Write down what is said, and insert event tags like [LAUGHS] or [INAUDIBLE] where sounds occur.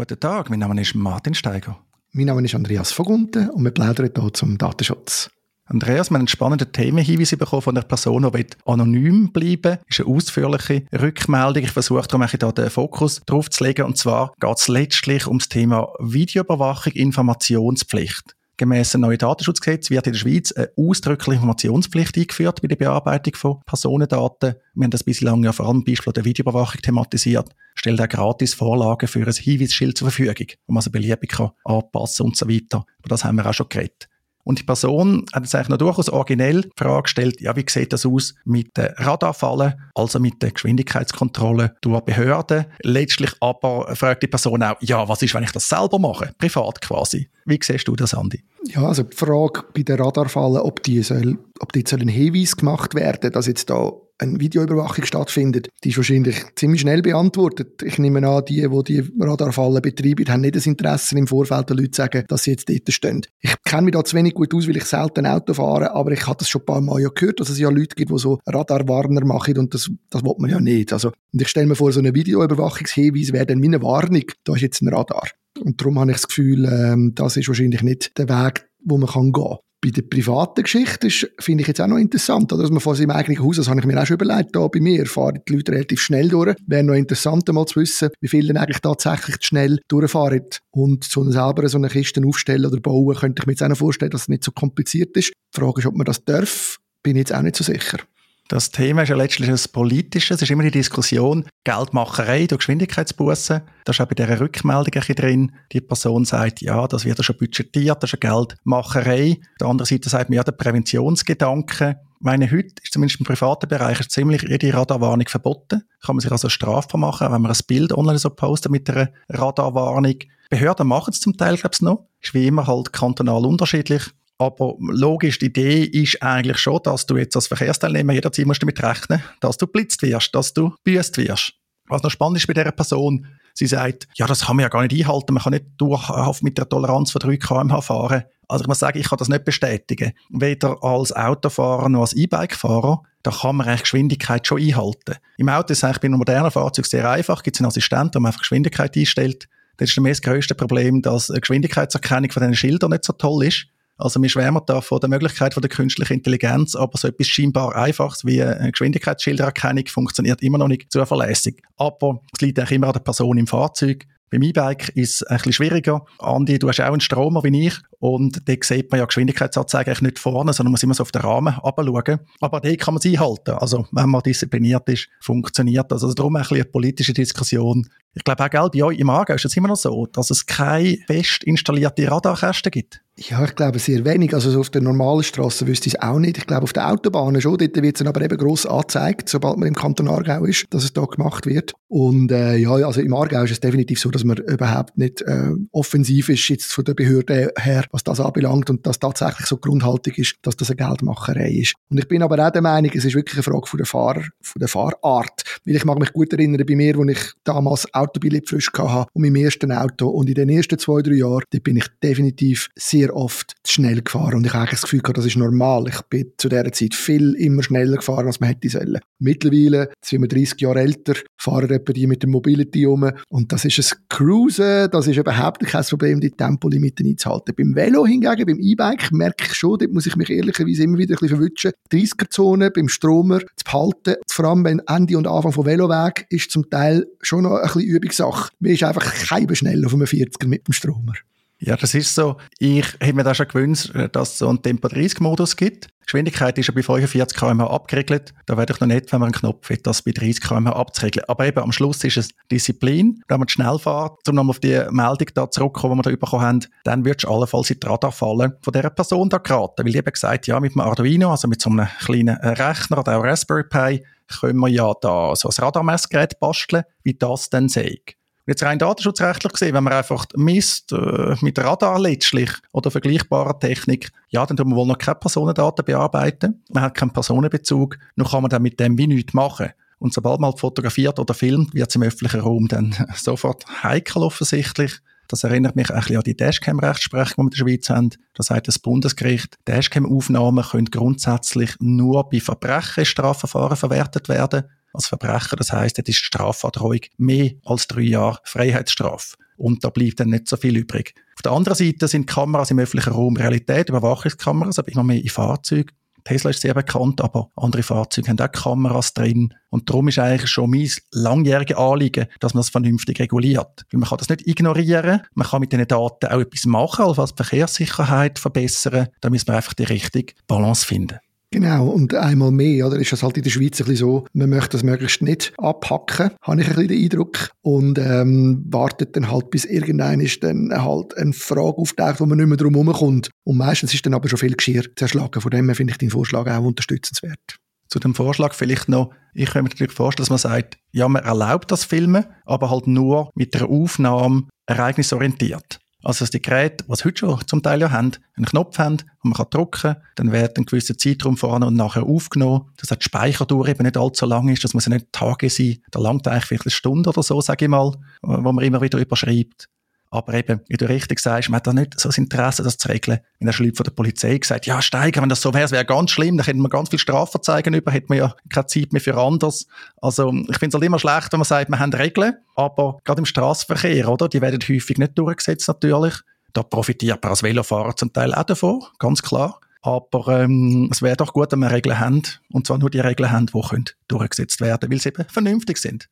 Guten Tag, mein Name ist Martin Steiger. Mein Name ist Andreas Vogunten und wir plaudern hier zum Datenschutz. Andreas, wir haben einen spannenden Themenhinweis bekommen von einer Person, die anonym bleiben will. Das ist eine ausführliche Rückmeldung. Ich versuche darum hier den Fokus drauf zu legen. Und zwar geht es letztlich um das Thema Videoüberwachung, Informationspflicht. Gemäss dem neuen Datenschutzgesetz wird in der Schweiz eine ausdrückliche Informationspflicht eingeführt bei der Bearbeitung von Personendaten. Wir haben das bislang ja vor allem Beispiel der Videoüberwachung thematisiert. Stellt auch gratis Vorlagen für ein Hinweisschild zur Verfügung, wo man so beliebig kann anpassen und so weiter. Über das haben wir auch schon geredet. Und die Person hat jetzt eigentlich noch durchaus originell die Frage gestellt, ja, wie sieht das aus mit den Radarfallen, also mit der Geschwindigkeitskontrolle durch Behörden. Letztlich aber fragt die Person auch, ja, was ist, wenn ich das selber mache, privat quasi. Wie siehst du das, Andi? Ja, also die Frage bei den Radarfallen, ob die soll, ob die soll ein Hinweis gemacht werden, dass jetzt da eine Videoüberwachung stattfindet, die ist wahrscheinlich ziemlich schnell beantwortet. Ich nehme an, die, die die Radarfallen betreiben, haben nicht das Interesse im Vorfeld den Leuten zu sagen, dass sie jetzt dort stehen. Ich kenne mich da zu wenig gut aus, weil ich selten Auto fahre, aber ich habe das schon ein paar Mal ja gehört, dass es ja Leute gibt, die so Radarwarner machen und das, das will man ja nicht. Also, und ich stelle mir vor, so eine Videoüberwachungshinweis wäre dann meine Warnung, da ist jetzt ein Radar. Und darum habe ich das Gefühl, ähm, das ist wahrscheinlich nicht der Weg, wo man kann gehen kann. Bei der privaten Geschichte finde ich jetzt auch noch interessant, oder? dass man vor seinem eigenen Haus, das habe ich mir auch schon überlegt, da bei mir fahren die Leute relativ schnell durch. Wäre noch interessant, mal zu wissen, wie viele denn eigentlich tatsächlich schnell durchfahren. Und so selber so eine Kiste aufstellen oder bauen, könnte ich mir jetzt auch noch vorstellen, dass es nicht so kompliziert ist. Die Frage ist, ob man das darf, bin ich jetzt auch nicht so sicher. Das Thema ist ja letztlich ein politisches. Es ist immer die Diskussion, Geldmacherei durch Geschwindigkeitsbussen. Das ist auch bei dieser Rückmeldung ein drin. Die Person sagt, ja, das wird ja schon budgetiert, das ist eine Geldmacherei. Auf der anderen Seite sagt man, ja, der Präventionsgedanke. Meine, heute ist zumindest im privaten Bereich ziemlich jede Radarwarnung verboten. Kann man sich also strafbar machen, wenn man ein Bild online so postet mit einer Radarwarnung. Behörden machen es zum Teil, glaube ich, noch. Ist wie immer halt kantonal unterschiedlich. Aber logisch, die Idee ist eigentlich schon, dass du jetzt als Verkehrsteilnehmer jederzeit musst damit rechnen, dass du blitzt wirst, dass du büßt wirst. Was noch spannend ist bei dieser Person, sie sagt, ja, das kann man ja gar nicht einhalten, man kann nicht dauerhaft mit der Toleranz von 3 km/h fahren. Also ich muss sagen, ich kann das nicht bestätigen. Weder als Autofahrer noch als E-Bike-Fahrer, da kann man eigentlich Geschwindigkeit schon einhalten. Im Auto ist es eigentlich bei einem modernen Fahrzeug sehr einfach, gibt es einen Assistenten, der man einfach Geschwindigkeit einstellt. Das ist das größte Problem, dass die Geschwindigkeitserkennung von diesen Schildern nicht so toll ist. Also wir schwärmen da von der Möglichkeit von der künstlichen Intelligenz, aber so etwas scheinbar Einfaches wie eine Geschwindigkeitsschildererkennung funktioniert immer noch nicht zuverlässig. Aber es liegt eigentlich immer an der Person im Fahrzeug. Beim E-Bike ist es ein bisschen schwieriger. Andi, du hast auch einen Stromer wie ich und da sieht man ja Geschwindigkeitsanzeige eigentlich nicht vorne, sondern man muss immer so auf den Rahmen abschauen. Aber da kann man sie einhalten. Also wenn man diszipliniert ist, funktioniert das. Also darum ein bisschen eine politische Diskussion. Ich glaube auch, gell, bei euch im Aargau ist es immer noch so, dass es keine fest installierte Radarkästen gibt. Ja, ich glaube sehr wenig. Also auf der normalen Straße wüsste ich es auch nicht. Ich glaube auf der Autobahn schon. Dort wird es aber eben gross angezeigt, sobald man im Kanton Aargau ist, dass es da gemacht wird. Und äh, ja, also im Aargau ist es definitiv so, dass man überhaupt nicht äh, offensiv ist jetzt von der Behörde her, was das anbelangt und dass tatsächlich so Grundhaltung ist, dass das eine Geldmacherei ist. Und ich bin aber auch der Meinung, es ist wirklich eine Frage von der, Fahrer, von der Fahrart. Weil ich mag mich gut erinnern, bei mir, als ich damals Autobillett frisch hatte und meinem ersten Auto und in den ersten zwei, drei Jahren, bin ich definitiv sehr oft zu schnell gefahren und ich habe das Gefühl das ist normal. Ich bin zu dieser Zeit viel immer schneller gefahren, als man hätte sollen. Mittlerweile, sind wir 30 Jahre älter, fahren etwa die mit dem Mobility um und das ist ein Cruisen, das ist überhaupt kein Problem, die Tempolimiten einzuhalten. Beim Velo hingegen, beim E-Bike, merke ich schon, dort muss ich mich ehrlicherweise immer wieder ein bisschen verwutschen. 30er-Zone beim Stromer zu behalten, vor allem wenn Ende und Anfang vom Veloweg, ist zum Teil schon noch ein bisschen Übungssache. Mir ist einfach kein schnell auf einem 40er mit dem Stromer. Ja, das ist so. Ich hätte mir da schon gewünscht, dass es so einen Tempo-30-Modus gibt. Die Geschwindigkeit ist ja bei 45 km abgeregelt. Da wäre doch noch nicht, wenn man einen Knopf hat, das bei 30 km abzuregeln. Aber eben am Schluss ist es Disziplin. Wenn man schnell fährt, um nochmal auf die Meldung da zurückzukommen, die wir da bekommen haben, dann würdest du allenfalls in die Radarfalle von dieser Person da geraten. Weil ich eben gesagt ja, mit dem Arduino, also mit so einem kleinen Rechner oder auch Raspberry Pi, können wir ja da so ein Radarmessgerät basteln, wie das dann sei. Jetzt rein datenschutzrechtlich gesehen, wenn man einfach misst äh, mit Radar letztlich oder vergleichbarer Technik, ja, dann tun wir wohl noch keine Personendaten bearbeiten. Man hat keinen Personenbezug, noch kann man dann mit dem wie nichts machen. Und sobald man halt fotografiert oder filmt, wird es im öffentlichen Raum dann [LAUGHS] sofort heikel offensichtlich. Das erinnert mich ein bisschen an die Dashcam-Rechtsprechung, die wir in der Schweiz haben. Da sagt das Bundesgericht, Dashcam-Aufnahmen können grundsätzlich nur bei Verbrechen Strafverfahren verwertet werden als Verbrecher. Das heißt, es ist Strafandrohung mehr als drei Jahre Freiheitsstrafe. und da bleibt dann nicht so viel übrig. Auf der anderen Seite sind Kameras im öffentlichen Raum Realität, Überwachungskameras, aber immer mehr in Fahrzeugen. Tesla ist sehr bekannt, aber andere Fahrzeuge haben auch Kameras drin. Und darum ist eigentlich schon mein langjähriges Anliegen, dass man das vernünftig reguliert. Weil man kann das nicht ignorieren. Man kann mit diesen Daten auch etwas machen, also die Verkehrssicherheit verbessern. Da müssen wir einfach die richtige Balance finden. Genau, und einmal mehr, oder, ist das halt in der Schweiz ein bisschen so, man möchte das möglichst nicht abhacken, habe ich ein bisschen den Eindruck, und ähm, wartet dann halt, bis irgendein ist dann halt eine Frage auftaucht, wo man nicht mehr drum kommt. Und meistens ist dann aber schon viel Geschirr zerschlagen. Von dem her finde ich den Vorschlag auch unterstützenswert. Zu dem Vorschlag vielleicht noch, ich könnte mir natürlich vorstellen, dass man sagt, ja, man erlaubt das Filmen, aber halt nur mit der Aufnahme ereignisorientiert. Also, dass die Geräte, was heute schon zum Teil ja haben, einen Knopf haben, und man kann drücken, dann wird ein gewisser Zeitraum vorne und nachher aufgenommen, dass die Speicherdauer eben nicht allzu lang ist, dass man ja nicht Tage sein, da langt eigentlich vielleicht eine Stunde oder so, sage ich mal, wo man immer wieder überschreibt. Aber eben, wie du richtig sagst, man hat da nicht so das Interesse, das zu regeln. In der Schlieb von der Polizei gesagt, ja, steigen, wenn das so wäre, es wäre ganz schlimm, dann hätten wir ganz viel Strafverzeigen über, hätten wir ja keine Zeit mehr für anders. Also, ich finde es halt immer schlecht, wenn man sagt, wir haben Regeln, aber gerade im Straßenverkehr, oder? Die werden häufig nicht durchgesetzt, natürlich. Da profitiert man als Velofahrer zum Teil auch davon, ganz klar. Aber ähm, es wäre doch gut, wenn wir Regeln haben, und zwar nur die Regeln haben, die können durchgesetzt werden, weil sie eben vernünftig sind.